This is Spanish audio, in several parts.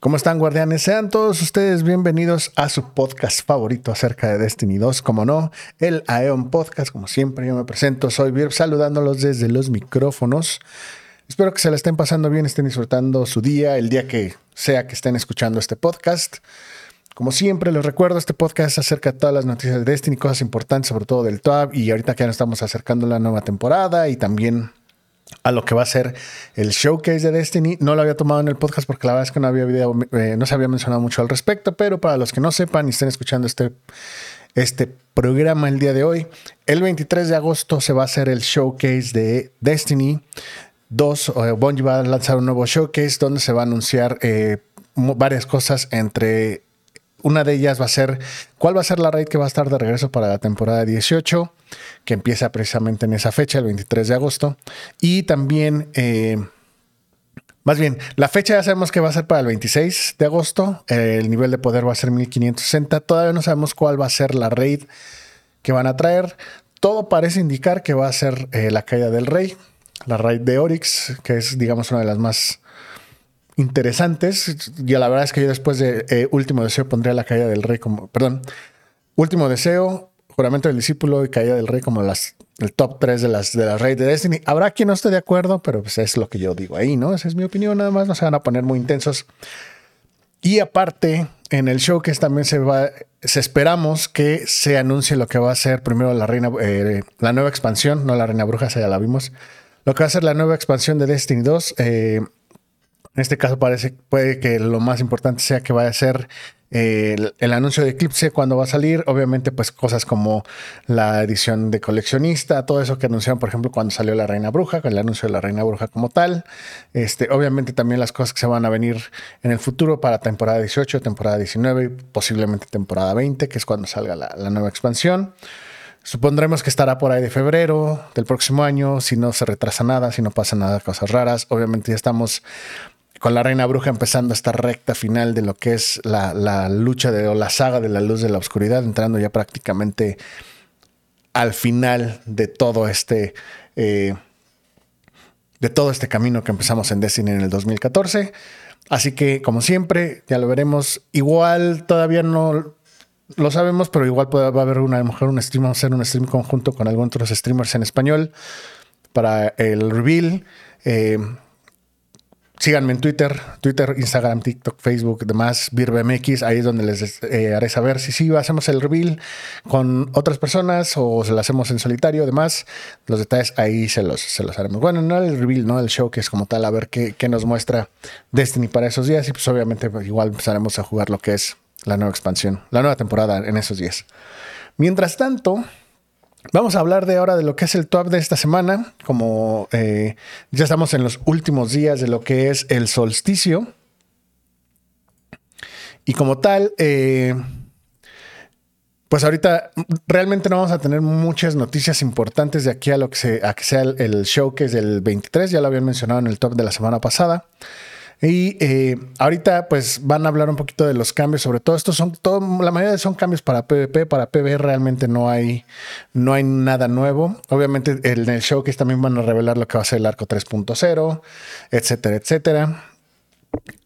¿Cómo están, guardianes? Sean todos ustedes bienvenidos a su podcast favorito acerca de Destiny 2, como no, el Aeon Podcast. Como siempre, yo me presento, soy Virb, saludándolos desde los micrófonos. Espero que se la estén pasando bien, estén disfrutando su día, el día que sea que estén escuchando este podcast. Como siempre, les recuerdo, este podcast acerca de todas las noticias de Destiny, cosas importantes, sobre todo del TAB, y ahorita que ya nos estamos acercando a la nueva temporada y también a lo que va a ser el showcase de Destiny. No lo había tomado en el podcast porque la verdad es que no había video, eh, no se había mencionado mucho al respecto, pero para los que no sepan y estén escuchando este, este programa el día de hoy, el 23 de agosto se va a hacer el showcase de Destiny 2. Eh, va a lanzar un nuevo showcase donde se va a anunciar eh, varias cosas entre una de ellas va a ser cuál va a ser la raid que va a estar de regreso para la temporada 18, que empieza precisamente en esa fecha, el 23 de agosto. Y también, eh, más bien, la fecha ya sabemos que va a ser para el 26 de agosto. el nivel de poder va a ser 1560. Todavía no sabemos cuál va a ser la raid que van a traer. Todo parece indicar que va a ser eh, la caída del rey, la raid de Oryx, que es, digamos, una de las más interesantes. Y la verdad es que yo después de eh, Último Deseo pondría la caída del rey como, perdón, Último Deseo, Juramento del Discípulo y Caída del Rey como las, el top 3 de las de la Rey de Destiny. Habrá quien no esté de acuerdo, pero pues es lo que yo digo ahí, ¿no? Esa es mi opinión, nada más no se van a poner muy intensos. Y aparte, en el show que también se va, se esperamos que se anuncie lo que va a ser primero la reina, eh, la nueva expansión, no la reina bruja, ya la vimos. Lo que va a ser la nueva expansión de Destiny 2. Eh, en este caso parece puede que lo más importante sea que vaya a ser eh, el, anuncio de Eclipse cuando va a salir. Obviamente, pues cosas como la edición de coleccionista, todo eso que anunciaron, por ejemplo, cuando salió la Reina Bruja, con el anuncio de la Reina Bruja como tal. Este, obviamente también las cosas que se van a venir en el futuro para temporada 18, temporada 19 y posiblemente temporada 20, que es cuando salga la, la nueva expansión. Supondremos que estará por ahí de febrero del próximo año, si no se retrasa nada, si no pasa nada, cosas raras. Obviamente ya estamos con la Reina Bruja empezando esta recta final de lo que es la, lucha de, o la saga de la luz de la oscuridad, entrando ya prácticamente al final de todo este. Eh, de todo este camino que empezamos en Destiny en el 2014. Así que, como siempre, ya lo veremos. Igual todavía no lo sabemos, pero igual puede, va a haber una, a lo mejor un stream, vamos a hacer un stream conjunto con algunos otros streamers en español para el reveal. Eh, síganme en Twitter, Twitter, Instagram, TikTok, Facebook, demás, VirBMX, ahí es donde les eh, haré saber si sí hacemos el reveal con otras personas o se lo hacemos en solitario, demás, los detalles ahí se los, se los haremos. Bueno, no el reveal, no el show que es como tal, a ver qué, qué nos muestra Destiny para esos días y pues obviamente pues, igual empezaremos a jugar lo que es la nueva expansión, la nueva temporada en esos días. Mientras tanto, Vamos a hablar de ahora de lo que es el top de esta semana, como eh, ya estamos en los últimos días de lo que es el solsticio. Y como tal, eh, pues ahorita realmente no vamos a tener muchas noticias importantes de aquí a lo que, se, a que sea el, el show que es del 23, ya lo habían mencionado en el top de la semana pasada. Y eh, ahorita pues van a hablar un poquito de los cambios, sobre todo estos son, todo, la mayoría son cambios para PvP, para PvE realmente no hay, no hay nada nuevo. Obviamente en el showcase también van a revelar lo que va a ser el arco 3.0, etcétera, etcétera.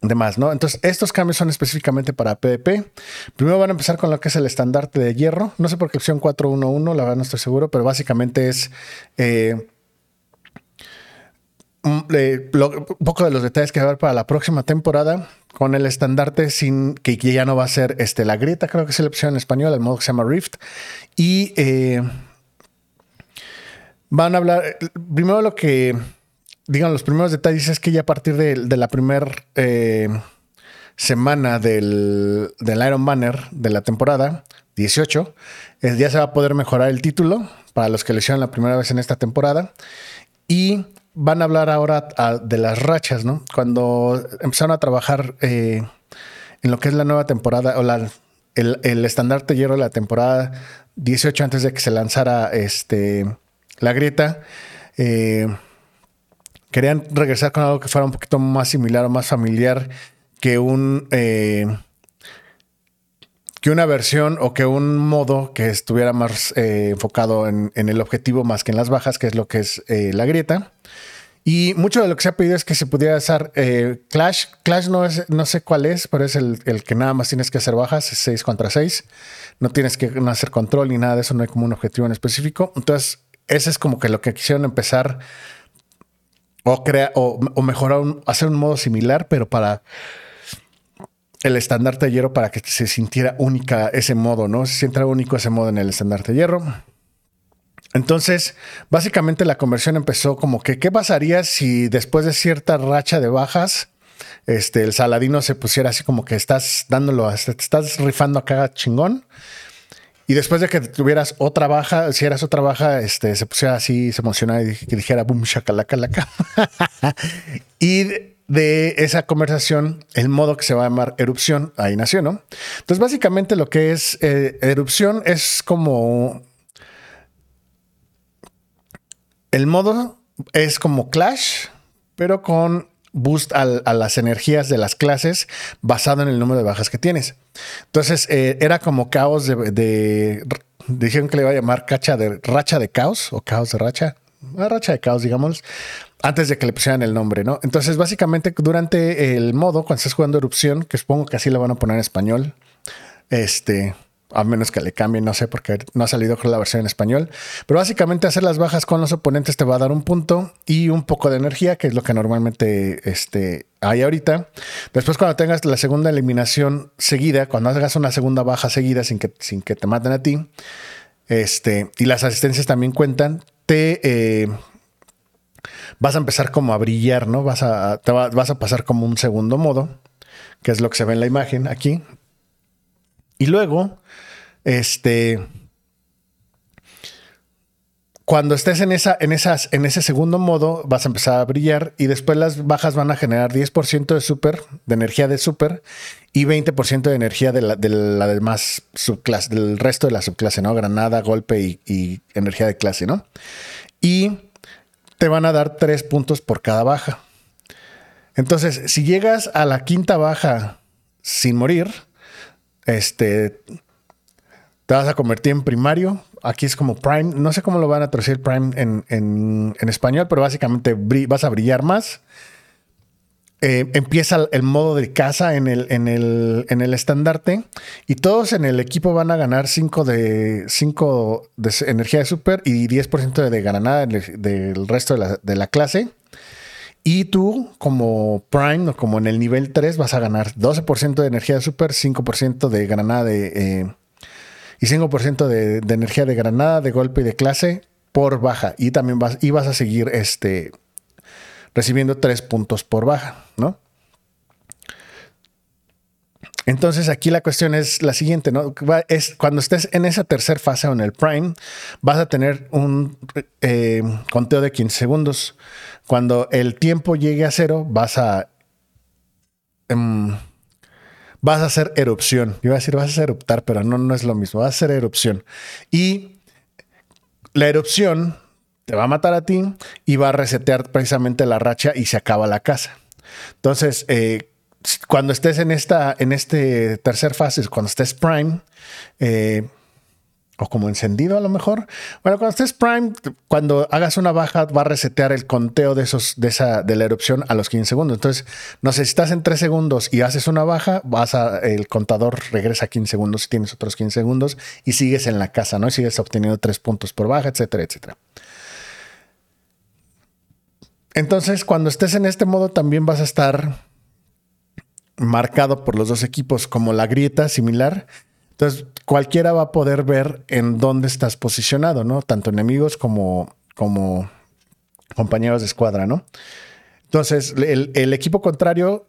Demás, ¿no? Entonces, estos cambios son específicamente para PvP. Primero van a empezar con lo que es el estandarte de hierro. No sé por qué opción 411, la verdad no estoy seguro, pero básicamente es eh, un poco de los detalles que va a haber para la próxima temporada con el estandarte sin que ya no va a ser este, la grieta, creo que es la opción en español, el modo que se llama Rift. Y eh, van a hablar, primero lo que, digan los primeros detalles es que ya a partir de, la primera eh, semana del, del, Iron Banner de la temporada 18, eh, ya se va a poder mejorar el título para los que lo hicieron la primera vez en esta temporada. Y van a hablar ahora de las rachas, ¿no? Cuando empezaron a trabajar eh, en lo que es la nueva temporada o el, el estandarte hierro de la temporada 18 antes de que se lanzara este, la grieta, eh, querían regresar con algo que fuera un poquito más similar o más familiar que un... Eh, que una versión o que un modo que estuviera más enfocado en, el objetivo más que en las bajas, que es lo que es la grieta. Y mucho de lo que se ha pedido es que se pudiera usar eh, Clash. Clash no, es, no sé cuál es, pero es el, que nada más tienes que hacer bajas, es 6 contra 6. No tienes que hacer control ni nada de eso, no hay como un objetivo en específico. Entonces, ese es como que lo que quisieron empezar o, crea, o, mejorar, hacer un modo similar, pero para el estandarte de hierro para que se sintiera única ese modo, ¿no? Se sienta único ese modo en el estandarte de hierro. Entonces, básicamente la conversión empezó como que, ¿qué pasaría si después de cierta racha de bajas, este, el saladino se pusiera así como que estás dándolo, estás rifando acá chingón? Y después de que tuvieras otra baja, si eras otra baja, este, se pusiera así, se emocionara y dijera boom, shakalaka, y de esa conversación, el modo que se va a llamar erupción, ahí nació, ¿no? Entonces, básicamente lo que es eh, erupción es como el modo es como Clash, pero con boost a las energías de las clases basado en el número de bajas que tienes. Entonces eh, era como caos de, Dijeron que le iba a llamar cacha de racha de caos o caos de racha. Una racha de caos, digamos, antes de que le pusieran el nombre, ¿no? Entonces, básicamente, durante el modo, cuando estás jugando erupción, que supongo que así lo van a poner en español, este, a menos que le cambien, no sé, porque no ha salido con la versión en español. Pero básicamente hacer las bajas con los oponentes te va a dar un punto y un poco de energía, que es lo que normalmente este, hay ahorita. Después, cuando tengas la segunda eliminación seguida, cuando hagas una segunda baja seguida sin que, sin que te maten a ti, este, y las asistencias también cuentan, te eh, vas a empezar como a brillar, ¿no? Vas a, vas a pasar como un segundo modo, que es lo que se ve en la imagen aquí. Y luego, este, cuando estés en, esa, en, esas, en ese segundo modo, vas a empezar a brillar y después las bajas van a generar 10% de super, de energía de super y 20% de energía de la, de la demás subclase, del resto de la subclase, ¿no? Granada, golpe y, y energía de clase, ¿no? Y te van a dar 3 puntos por cada baja. Entonces, si llegas a la quinta baja sin morir, este, te vas a convertir en primario. Aquí es como Prime. No sé cómo lo van a traducir Prime en, español, pero básicamente vas a brillar más. Eh, empieza el modo de casa en el, en el, en el estandarte y todos en el equipo van a ganar 5 de, energía de super y 10% de granada del resto de la, de la clase. Y tú, como Prime o como en el nivel 3, vas a ganar 12% de energía de super, 5% de granada de, eh, y 5% de, de, energía de granada, de golpe y de clase por baja. Y también vas, y vas a seguir este, recibiendo 3 puntos por baja, ¿no? Entonces aquí la cuestión es la siguiente, ¿no? Es cuando estés en esa tercera fase o en el prime, vas a tener un eh, conteo de 15 segundos. Cuando el tiempo llegue a cero, vas a em, vas a hacer erupción. Yo iba a decir vas a eruptar, pero no, no es lo mismo. Vas a hacer erupción. Y la erupción te va a matar a ti y va a resetear precisamente la racha y se acaba la casa. Entonces, eh, cuando estés en esta, en este tercer fase, cuando estés prime, eh, o como encendido a lo mejor. Bueno, cuando estés prime, cuando hagas una baja, va a resetear el conteo de esos, de esa, de la erupción a los 15 segundos. Entonces, no sé, si estás en 3 segundos y haces una baja, vas a, el contador regresa a 15 segundos tienes otros 15 segundos y sigues en la casa, ¿no? Y sigues obteniendo 3 puntos por baja, etcétera, etcétera. Entonces, cuando estés en este modo, también vas a estar marcado por los dos equipos como la grieta similar. Entonces, cualquiera va a poder ver en dónde estás posicionado, ¿no? Tanto enemigos como, como compañeros de escuadra, ¿no? Entonces, el, equipo contrario,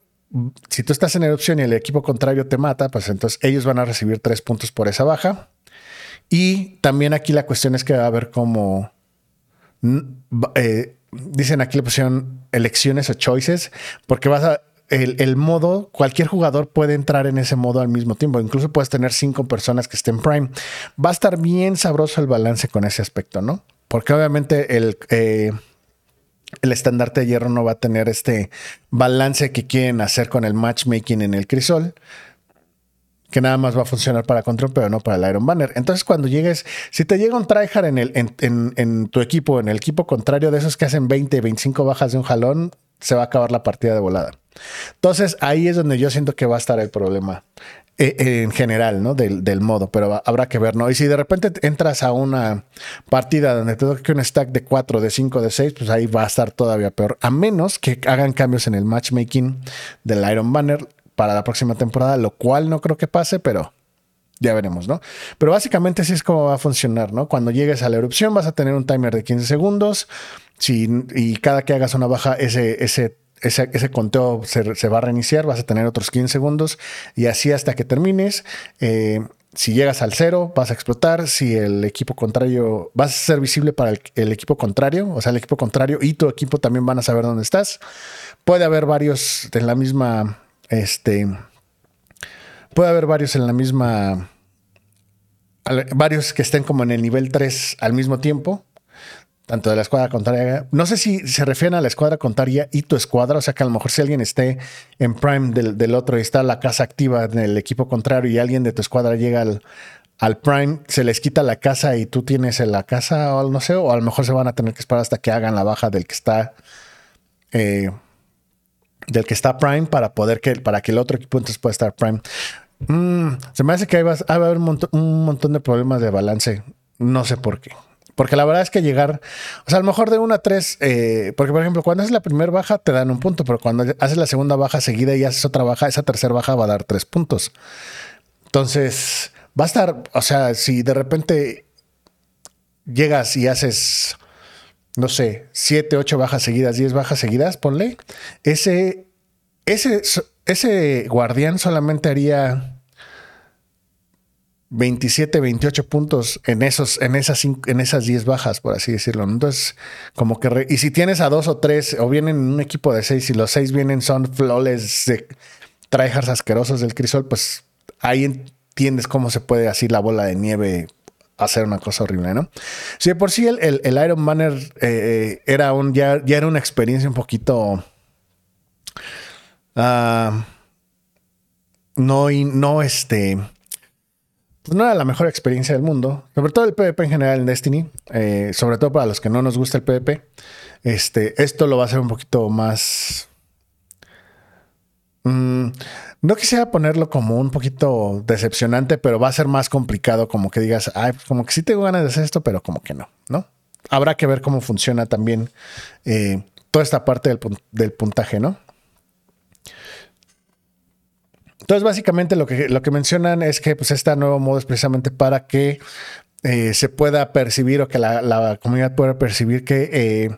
si tú estás en erupción y el equipo contrario te mata, pues entonces ellos van a recibir tres puntos por esa baja. Y también aquí la cuestión es que va a haber como... Eh, dicen aquí la pusieron elecciones o choices, porque vas a el, modo, cualquier jugador puede entrar en ese modo al mismo tiempo. Incluso puedes tener cinco personas que estén Prime. Va a estar bien sabroso el balance con ese aspecto, ¿no? Porque obviamente el, eh, el estandarte de hierro no va a tener este balance que quieren hacer con el matchmaking en el crisol. Que nada más va a funcionar para control, pero no para el Iron Banner. Entonces, cuando llegues, si te llega un tryhard en, el, en, tu equipo, en el equipo contrario de esos que hacen 20, 25 bajas de un jalón, se va a acabar la partida de volada. Entonces, ahí es donde yo siento que va a estar el problema. Eh, en general, ¿no? Del, del, modo, pero habrá que ver, ¿no? Y si de repente entras a una partida donde te toca un stack de 4, de 5, de 6, pues ahí va a estar todavía peor. A menos que hagan cambios en el matchmaking del Iron Banner para la próxima temporada, lo cual no creo que pase, pero ya veremos, ¿no? Pero básicamente así es como va a funcionar, ¿no? Cuando llegues a la erupción vas a tener un timer de 15 segundos si, y cada que hagas una baja, ese, ese ese, conteo se, va a reiniciar, vas a tener otros 15 segundos y así hasta que termines. Eh, si llegas al cero, vas a explotar. Si el equipo contrario, vas a ser visible para el, equipo contrario, o sea, el equipo contrario y tu equipo también van a saber dónde estás. Puede haber varios en la misma, este, puede haber varios en la misma, varios que estén como en el nivel 3 al mismo tiempo tanto de la escuadra contraria. No sé si se refieren a la escuadra contraria y tu escuadra, o sea que a lo mejor si alguien esté en prime del, otro y está la casa activa en el equipo contrario y alguien de tu escuadra llega al, prime, se les quita la casa y tú tienes la casa o no sé, o a lo mejor se van a tener que esperar hasta que hagan la baja del que está eh, del que está prime para poder que para que el otro equipo entonces pueda estar prime. Mm, se me hace que va, a haber un montón de problemas de balance. No sé por qué. Porque la verdad es que llegar, o sea, a lo mejor de una a tres, eh, porque por ejemplo, cuando haces la primera baja te dan un punto, pero cuando haces la segunda baja seguida y haces otra baja, esa tercera baja va a dar tres puntos. Entonces, va a estar, o sea, si de repente llegas y haces, no sé, siete, ocho bajas seguidas, diez bajas seguidas, ponle, ese, ese, ese guardián solamente haría 27, 28 puntos en esos, en esas, en esas 10 bajas, por así decirlo. Entonces, como que, y si tienes a dos o tres, o vienen en un equipo de seis, y los seis vienen, son flores de tryhards asquerosos del crisol, pues ahí entiendes cómo se puede así la bola de nieve hacer una cosa horrible, ¿no? Si por sí el, el, Iron Banner eh, era un, ya, ya, era una experiencia un poquito. Ah, no, no, este pues no era la mejor experiencia del mundo, sobre todo el PvP en general en Destiny, eh, sobre todo para los que no nos gusta el PvP. Este, esto lo va a hacer un poquito más... Mm, no quisiera ponerlo como un poquito decepcionante, pero va a ser más complicado como que digas, ay, pues como que sí tengo ganas de hacer esto, pero como que no, ¿no? Habrá que ver cómo funciona también eh, toda esta parte del, del puntaje, ¿no? Entonces, básicamente lo que, lo que mencionan es que pues, este nuevo modo es precisamente para que eh, se pueda percibir o que la, comunidad pueda percibir que, eh,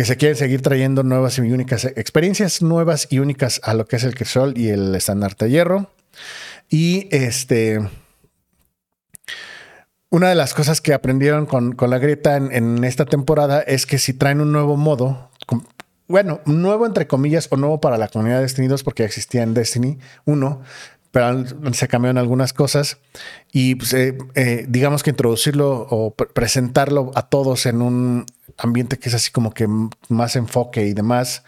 que se quieren seguir trayendo nuevas y únicas experiencias nuevas y únicas a lo que es el crisol y el estandarte de hierro. Y este. Una de las cosas que aprendieron con, la grieta en, en, esta temporada es que si traen un nuevo modo, bueno, nuevo entre comillas o nuevo para la comunidad de Destiny 2 porque ya existía en Destiny 1, pero se cambiaron algunas cosas y pues, eh, eh, digamos que introducirlo o presentarlo a todos en un ambiente que es así como que más enfoque y demás,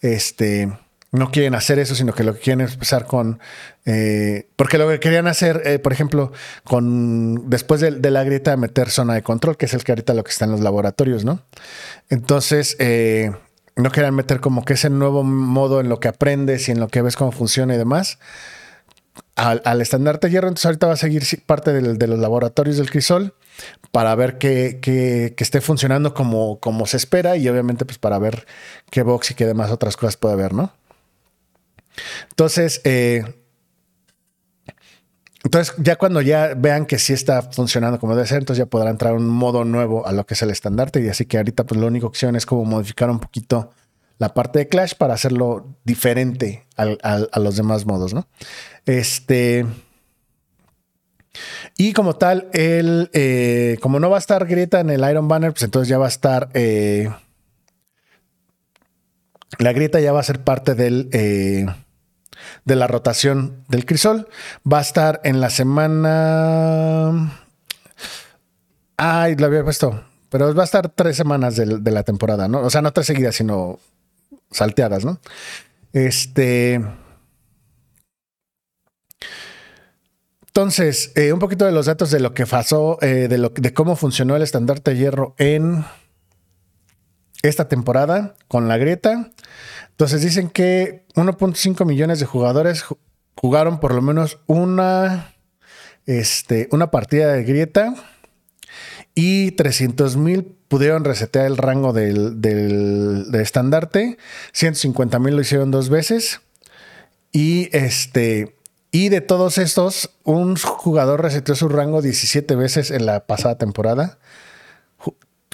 este, no quieren hacer eso, sino que lo que quieren es empezar con, eh, porque lo que querían hacer, por ejemplo, con después de, de, la grieta meter zona de control, que es el que ahorita lo que está en los laboratorios, ¿no? Entonces, no quieran meter como que ese nuevo modo en lo que aprendes y en lo que ves cómo funciona y demás. Al, estandarte hierro, entonces ahorita va a seguir parte de los laboratorios del crisol para ver que, esté funcionando como, como se espera y obviamente pues para ver qué box y qué demás otras cosas puede haber, ¿no? Entonces, eh, entonces ya cuando ya vean que sí está funcionando como debe ser, entonces ya podrá entrar un modo nuevo a lo que es el estandarte y así que ahorita pues la única opción es como modificar un poquito la parte de Clash para hacerlo diferente a los demás modos, ¿no? Este... Y como tal, el, eh, como no va a estar Grieta en el Iron Banner, pues entonces ya va a estar... Eh, la grieta ya va a ser parte del... Eh, de la rotación del crisol. Va a estar en la semana. Ay, lo había puesto. Pero va a estar tres semanas de, la temporada, ¿no? O sea, no tres seguidas, sino salteadas, ¿no? Este. Entonces, eh, un poquito de los datos de lo que pasó, eh, de, lo, de cómo funcionó el estandarte hierro en esta temporada con la grieta. Entonces dicen que 1.5 millones de jugadores jugaron por lo menos una, este, una partida de grieta y 300 mil pudieron resetear el rango del, del, estandarte. 150 mil lo hicieron dos veces. Y este. Y de todos estos, un jugador reseteó su rango 17 veces en la pasada temporada.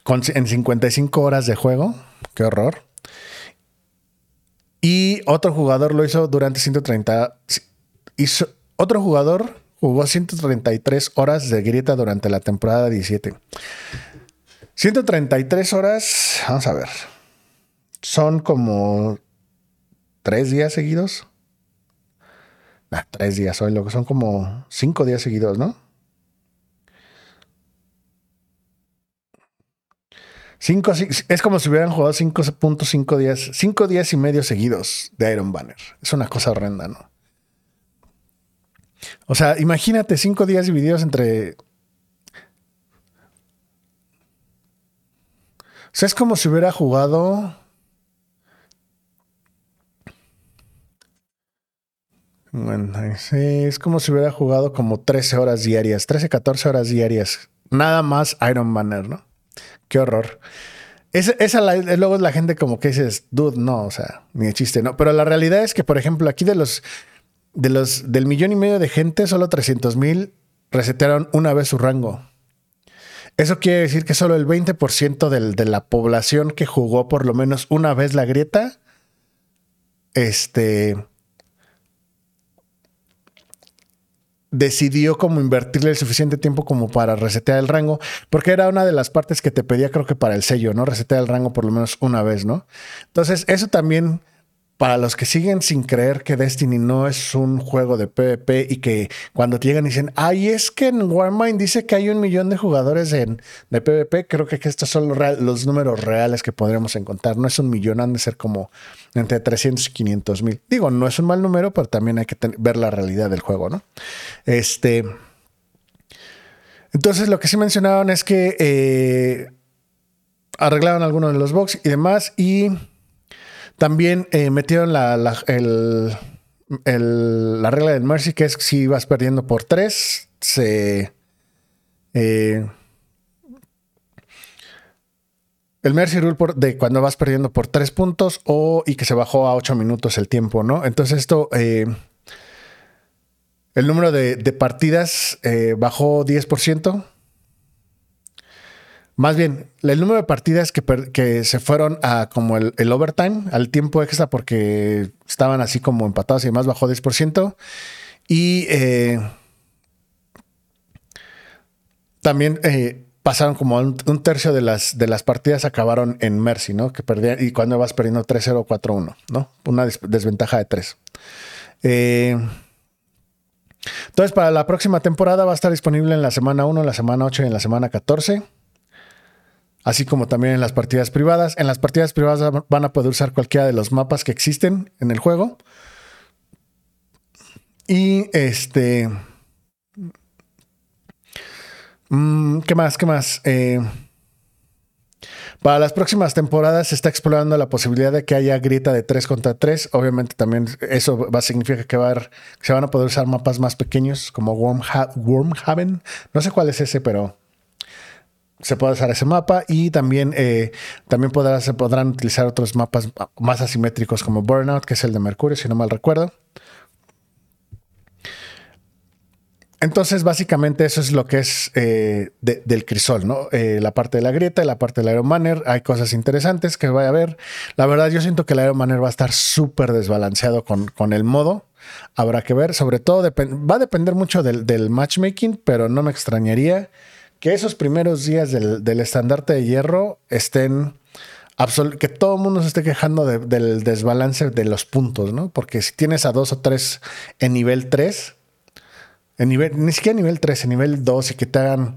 en 55 horas de juego. Qué horror. Y otro jugador lo hizo durante 130. Hizo, otro jugador jugó 133 horas de grieta durante la temporada 17. 133 horas, vamos a ver. Son como tres días seguidos. Nah, tres días hoy, lo que son como cinco días seguidos, ¿no? Cinco, es como si hubieran jugado 5.5 días, cinco días y medio seguidos de Iron Banner. Es una cosa horrenda, ¿no? O sea, imagínate cinco días divididos entre O sea, es como si hubiera jugado. Bueno, es como si hubiera jugado como 13 horas diarias, 13, 14 horas diarias. Nada más Iron Banner, ¿no? Qué horror. Esa, luego es la gente como que dices, dude, no, o sea, ni de chiste, ¿no? Pero la realidad es que, por ejemplo, aquí de los, de los, del millón y medio de gente, solo 300 mil resetearon una vez su rango. Eso quiere decir que solo el 20% de la población que jugó por lo menos una vez la grieta, este, decidió como invertirle el suficiente tiempo como para resetear el rango, porque era una de las partes que te pedía creo que para el sello, ¿no? Resetear el rango por lo menos una vez, ¿no? Entonces, eso también para los que siguen sin creer que Destiny no es un juego de PvP y que cuando te llegan dicen, ay, es que en Warmind dice que hay un millón de jugadores en, de PvP, creo que estos son los, números reales que podremos encontrar. No es un millón, han de ser como entre 300 y 500 mil. Digo, no es un mal número, pero también hay que ver la realidad del juego, ¿no? Este. Entonces, lo que sí mencionaban es que eh, arreglaron algunos de los bugs y demás y también eh, metieron la, la, la, regla del Mercy, que es si vas perdiendo por tres, se. Eh, el Mercy Rule de cuando vas perdiendo por tres puntos o y que se bajó a ocho minutos el tiempo, ¿no? Entonces esto, eh, el número de, partidas bajó 10%. Más bien, el número de partidas que, que se fueron a como el, overtime, al tiempo extra, porque estaban así como empatados y demás, bajó 10%. Y eh, también eh, pasaron como un, tercio de las, de las partidas acabaron en Mercy, ¿no? Que perdían, y cuando vas perdiendo 3-0, 4-1, ¿no? Una desventaja de 3. Eh, entonces, para la próxima temporada va a estar disponible en la semana 1, en la semana 8 y en la semana 14 así como también en las partidas privadas. En las partidas privadas van a poder usar cualquiera de los mapas que existen en el juego. Y este... Mm, ¿Qué más? ¿Qué más? Eh, para las próximas temporadas se está explorando la posibilidad de que haya grita de 3 contra 3. Obviamente también eso va a significar que, va a se van a poder usar mapas más pequeños como Wormhaven. No sé cuál es ese, pero se puede usar ese mapa y también, eh, también se podrán utilizar otros mapas más asimétricos como Burnout, que es el de Mercurio, si no mal recuerdo. Entonces, básicamente eso es lo que es eh, del crisol, ¿no? Eh, la parte de la grieta y la parte del Iron Manner. Hay cosas interesantes que vaya a ver. La verdad, yo siento que el Iron Manner va a estar súper desbalanceado con, con, el modo. Habrá que ver. Sobre todo, va a depender mucho del matchmaking, pero no me extrañaría que esos primeros días del, estandarte de hierro estén que todo el mundo se esté quejando del desbalance de los puntos, ¿no? Porque si tienes a dos o tres en nivel 3, en nivel, ni siquiera nivel 3, en nivel 2 y que te hagan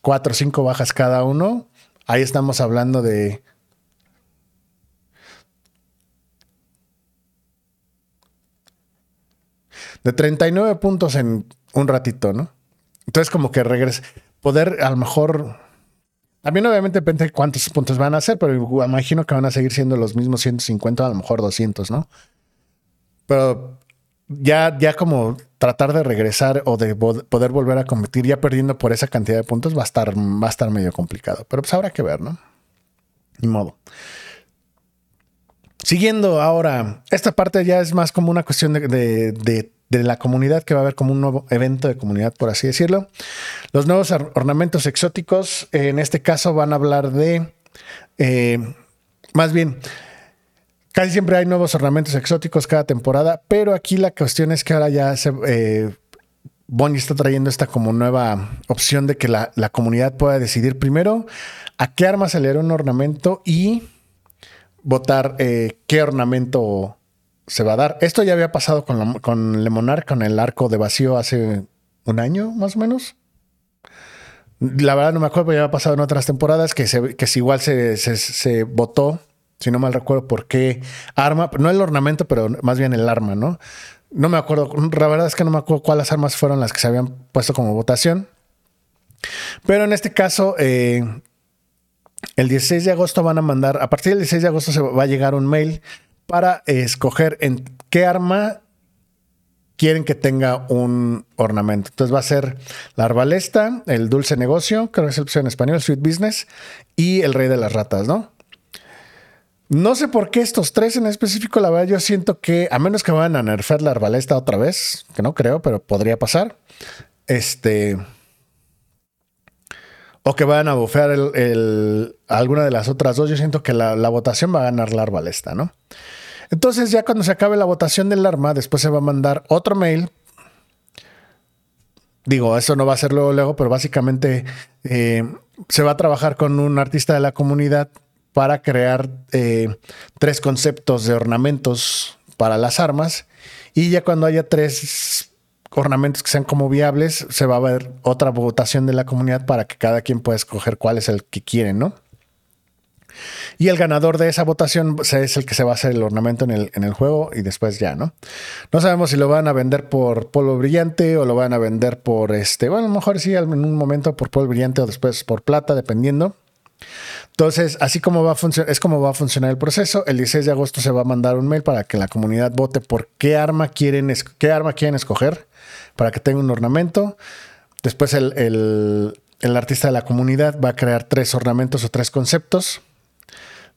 cuatro o cinco bajas cada uno, ahí estamos hablando de de 39 puntos en un ratito, ¿no? Entonces, como que regresa, poder a lo mejor. También, obviamente, depende de cuántos puntos van a hacer, pero imagino que van a seguir siendo los mismos 150, a lo mejor 200, ¿no? Pero ya, ya como tratar de regresar o de poder volver a competir ya perdiendo por esa cantidad de puntos va a estar, va a estar medio complicado. Pero pues habrá que ver, ¿no? Ni modo. Siguiendo ahora, esta parte ya es más como una cuestión de, la comunidad, que va a haber como un nuevo evento de comunidad, por así decirlo. Los nuevos ornamentos exóticos, en este caso van a hablar de, eh, más bien, casi siempre hay nuevos ornamentos exóticos cada temporada, pero aquí la cuestión es que ahora ya se... Eh, Bonnie está trayendo esta como nueva opción de que la, la comunidad pueda decidir primero a qué arma se le un ornamento y votar eh, qué ornamento se va a dar. Esto ya había pasado con, con Lemonar, con el arco de vacío hace un año más o menos. La verdad no me acuerdo, pero ya había pasado en otras temporadas que, se, que igual se, se, votó, si no mal recuerdo, por qué arma, no el ornamento, pero más bien el arma, ¿no? No me acuerdo, la verdad es que no me acuerdo cuáles armas fueron las que se habían puesto como votación. Pero en este caso, eh, el 16 de agosto van a mandar, a partir del 16 de agosto se va a llegar un mail para escoger en qué arma quieren que tenga un ornamento. Entonces va a ser la arbalesta, el dulce negocio, creo que es el opción en español, sweet business, y el rey de las ratas, ¿no? No sé por qué estos tres en específico, la verdad yo siento que, a menos que vayan a nerfear la arbalesta otra vez, que no creo, pero podría pasar, este o que vayan a bufear alguna de las otras dos, yo siento que la, votación va a ganar la arbalesta, ¿no? Entonces ya cuando se acabe la votación del arma, después se va a mandar otro mail. Digo, eso no va a ser luego, luego, pero básicamente eh, se va a trabajar con un artista de la comunidad para crear eh, tres conceptos de ornamentos para las armas. Y ya cuando haya tres ornamentos que sean como viables, se va a ver otra votación de la comunidad para que cada quien pueda escoger cuál es el que quiere, ¿no? Y el ganador de esa votación es el que se va a hacer el ornamento en el, juego y después ya, ¿no? No sabemos si lo van a vender por polvo brillante o lo van a vender por este, bueno, a lo mejor sí en un momento por polvo brillante o después por plata, dependiendo. Entonces, así como va es como va a funcionar el proceso. El 16 de agosto se va a mandar un mail para que la comunidad vote por qué arma quieren, qué arma quieren escoger para que tenga un ornamento. Después el, artista de la comunidad va a crear tres ornamentos o tres conceptos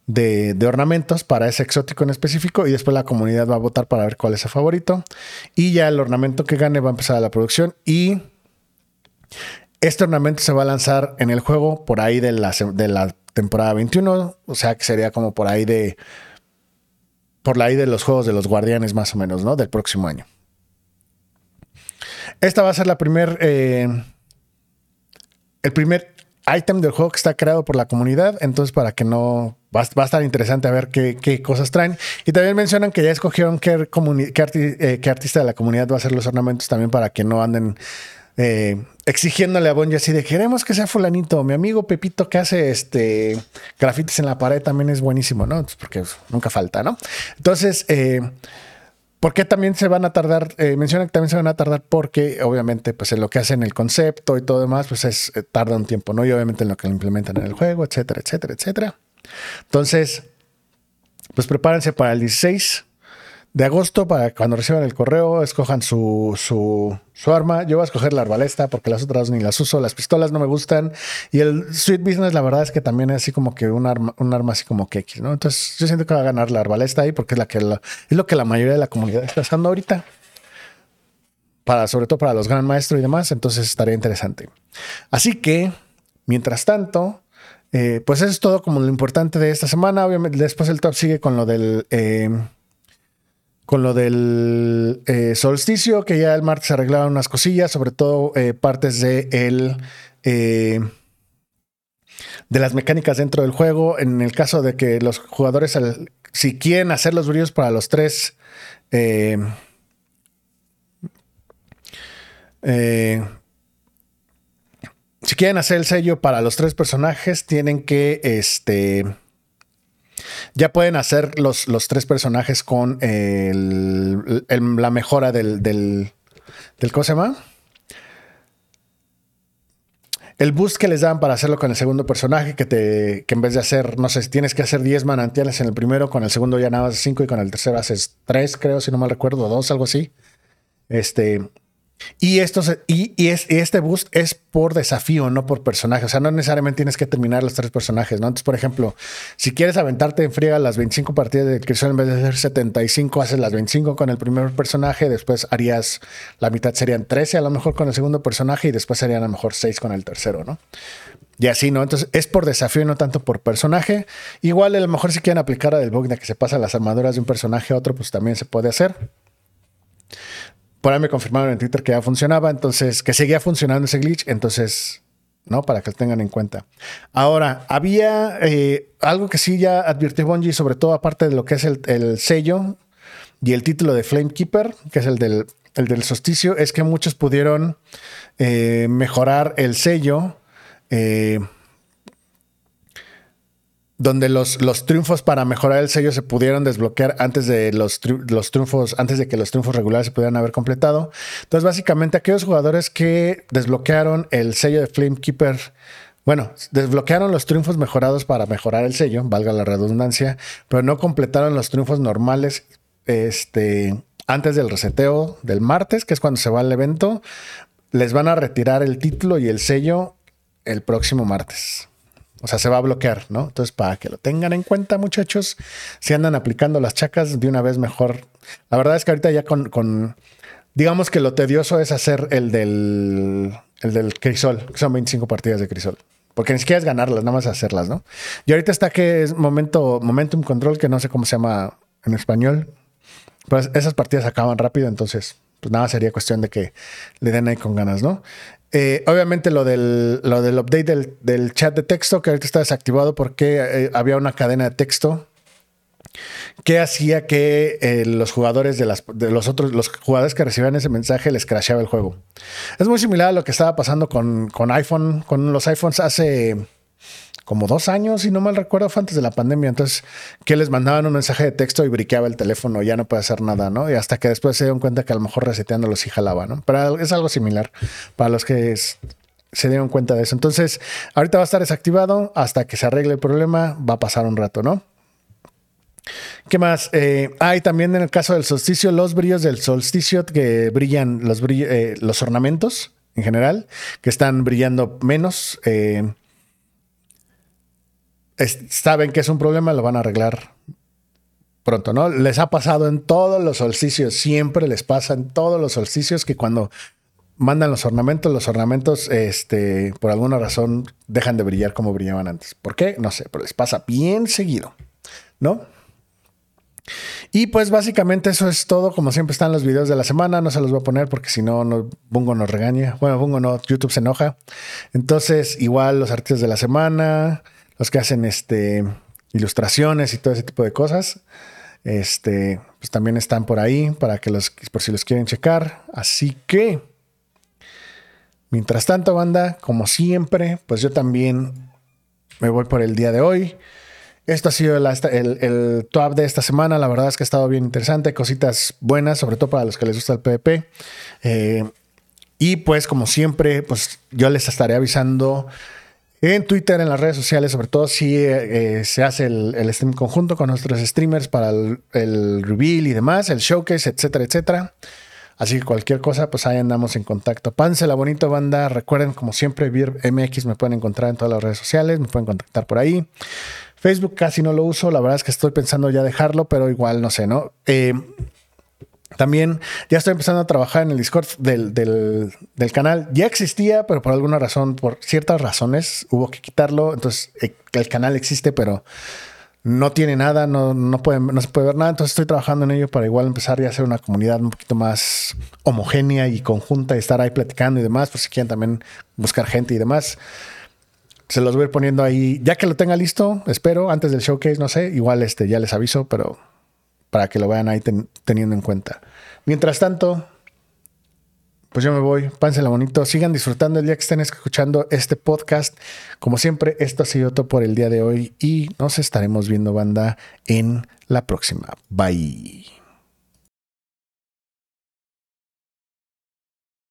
de, ornamentos para ese exótico en específico y después la comunidad va a votar para ver cuál es su favorito. Y ya el ornamento que gane va a empezar la producción y este ornamento se va a lanzar en el juego por ahí de la, de la temporada 21, o sea que sería como por ahí de por ahí de los juegos de los guardianes más o menos, ¿no? Del próximo año. Esta va a ser la primer, eh, el primer item del juego que está creado por la comunidad. Entonces, para que no. Va, a estar interesante a ver qué, cosas traen. Y también mencionan que ya escogieron qué, eh, qué, artista de la comunidad va a hacer los ornamentos también para que no anden eh, exigiéndole a Bonji así de queremos que sea fulanito. Mi amigo Pepito que hace este grafitis en la pared también es buenísimo, ¿no? Porque nunca falta, ¿no? Entonces, eh, ¿Por qué también se van a tardar? Eh, mencionan que también se van a tardar porque obviamente pues en lo que hacen el concepto y todo demás pues es, eh, tarda un tiempo, ¿no? Y obviamente en lo que lo implementan en el juego, etcétera, etcétera, etcétera. Entonces, pues prepárense para el 16 de agosto para cuando reciban el correo, escojan su, su, arma. Yo voy a escoger la arbalesta porque las otras ni las uso. Las pistolas no me gustan. Y el Sweet Business, la verdad es que también es así como que un arma, un arma así como que. Entonces yo siento que va a ganar la arbalesta ahí porque es, la que es lo que la mayoría de la comunidad está usando ahorita. Para, sobre todo para los gran maestros y demás. Entonces estaría interesante. Así que, mientras tanto, eh, pues eso es todo como lo importante de esta semana. Obviamente, después el top sigue con lo del. Eh, con lo del eh, solsticio, que ya el martes se arreglaban unas cosillas, sobre todo eh, partes de el, eh, de las mecánicas dentro del juego. En el caso de que los jugadores, si quieren hacer los brillos para los tres, si quieren hacer el sello para los tres personajes, tienen que este ya pueden hacer los, los tres personajes con la mejora del, del, ¿Cómo se llama? el boost que les dan para hacerlo con el segundo personaje, que te que en vez de hacer, no sé, si tienes que hacer 10 manantiales en el primero, con el segundo ya nada más 5 y con el tercero haces 3, creo, si no mal recuerdo, 2, algo así. Este, y, esto y, es, este boost es por desafío, no por personaje. O sea, no necesariamente tienes que terminar los tres personajes, ¿no? Entonces, por ejemplo, si quieres aventarte en friega las 25 partidas de Crisol en vez de hacer 75, haces las 25 con el primer personaje, después harías la mitad serían 13 a lo mejor con el segundo personaje y después serían a lo mejor 6 con el tercero, ¿no? Y así, ¿no? Entonces es por desafío y no tanto por personaje. Igual a lo mejor si quieren aplicar a del que se pasa las armaduras de un personaje a otro, pues también se puede hacer. Por ahí me confirmaron en Twitter que ya funcionaba, entonces, que seguía funcionando ese glitch, entonces, ¿no? Para que lo tengan en cuenta. Ahora, había eh, algo que sí ya advirtió Bungie, sobre todo aparte de lo que es el, sello y el título de Flamekeeper, que es el del, del solsticio, es que muchos pudieron eh, mejorar el sello. Eh, donde los, los, triunfos para mejorar el sello se pudieron desbloquear antes de los, los, triunfos, antes de que los triunfos regulares se pudieran haber completado. Entonces, básicamente, aquellos jugadores que desbloquearon el sello de Flamekeeper, bueno, desbloquearon los triunfos mejorados para mejorar el sello, valga la redundancia, pero no completaron los triunfos normales este, antes del reseteo del martes, que es cuando se va al evento, les van a retirar el título y el sello el próximo martes. O sea, se va a bloquear, ¿no? Entonces, para que lo tengan en cuenta, muchachos, si andan aplicando las chacas, de una vez mejor. La verdad es que ahorita ya con, digamos que lo tedioso es hacer el del, el del crisol, que son 25 partidas de crisol. Porque ni siquiera es ganarlas, nada más hacerlas, ¿no? Y ahorita está que es momento, momentum control, que no sé cómo se llama en español. Pues esas partidas acaban rápido, entonces, pues nada, sería cuestión de que le den ahí con ganas, ¿no? Eh, obviamente lo del, lo del update del, chat de texto que ahorita está desactivado porque eh, había una cadena de texto que hacía que eh, los jugadores de, las, de los otros, los jugadores que recibían ese mensaje les crasheaba el juego. Es muy similar a lo que estaba pasando con, con iPhone, con los iPhones hace como dos años, si no mal recuerdo, fue antes de la pandemia. Entonces, que les mandaban un mensaje de texto y briqueaba el teléfono, ya no puede hacer nada, ¿no? Y hasta que después se dieron cuenta que a lo mejor reseteándolo sí jalaba, ¿no? Pero es algo similar para los que se dieron cuenta de eso. Entonces, ahorita va a estar desactivado hasta que se arregle el problema, va a pasar un rato, ¿no? ¿Qué más? Eh, hay también en el caso del solsticio, los brillos del solsticio que brillan, los, eh, los ornamentos en general, que están brillando menos. Eh, saben que es un problema, lo van a arreglar pronto, ¿no? Les ha pasado en todos los solsticios, siempre les pasa en todos los solsticios que cuando mandan los ornamentos, los ornamentos, este, por alguna razón, dejan de brillar como brillaban antes. ¿Por qué? No sé, pero les pasa bien seguido, ¿no? Y pues básicamente eso es todo. Como siempre están los videos de la semana. No se los voy a poner porque si no, no Bungo nos regaña. Bueno, Bungo no, YouTube se enoja. Entonces, igual los artistas de la semana, los que hacen este, ilustraciones y todo ese tipo de cosas. Este, pues también están por ahí para que los, por si los quieren checar. Así que, mientras tanto, banda, como siempre, pues yo también me voy por el día de hoy. Esto ha sido el, el, top de esta semana. La verdad es que ha estado bien interesante. Cositas buenas, sobre todo para los que les gusta el PvP. Eh, y pues, como siempre, pues yo les estaré avisando en Twitter, en las redes sociales, sobre todo si eh, se hace el, stream conjunto con nuestros streamers para el, reveal y demás, el showcase, etcétera, etcétera. Así que cualquier cosa, pues ahí andamos en contacto. Pánsela bonito, banda. Recuerden, como siempre, MX me pueden encontrar en todas las redes sociales, me pueden contactar por ahí. Facebook casi no lo uso, la verdad es que estoy pensando ya dejarlo, pero igual no sé, ¿no? Eh, también ya estoy empezando a trabajar en el Discord del, canal. Ya existía, pero por alguna razón, por ciertas razones, hubo que quitarlo. Entonces, eh, el canal existe, pero no tiene nada, no, no, no se puede ver nada. Entonces, estoy trabajando en ello para igual empezar ya a hacer una comunidad un poquito más homogénea y conjunta y estar ahí platicando y demás. Pues si quieren también buscar gente y demás. Se los voy a ir poniendo ahí. Ya que lo tenga listo, espero, antes del showcase, no sé. Igual este, ya les aviso, pero para que lo vayan ahí teniendo en cuenta. Mientras tanto, pues yo me voy, pánsela bonito, sigan disfrutando el día que estén escuchando este podcast. Como siempre, esto ha sido todo por el día de hoy y nos estaremos viendo banda en la próxima. Bye.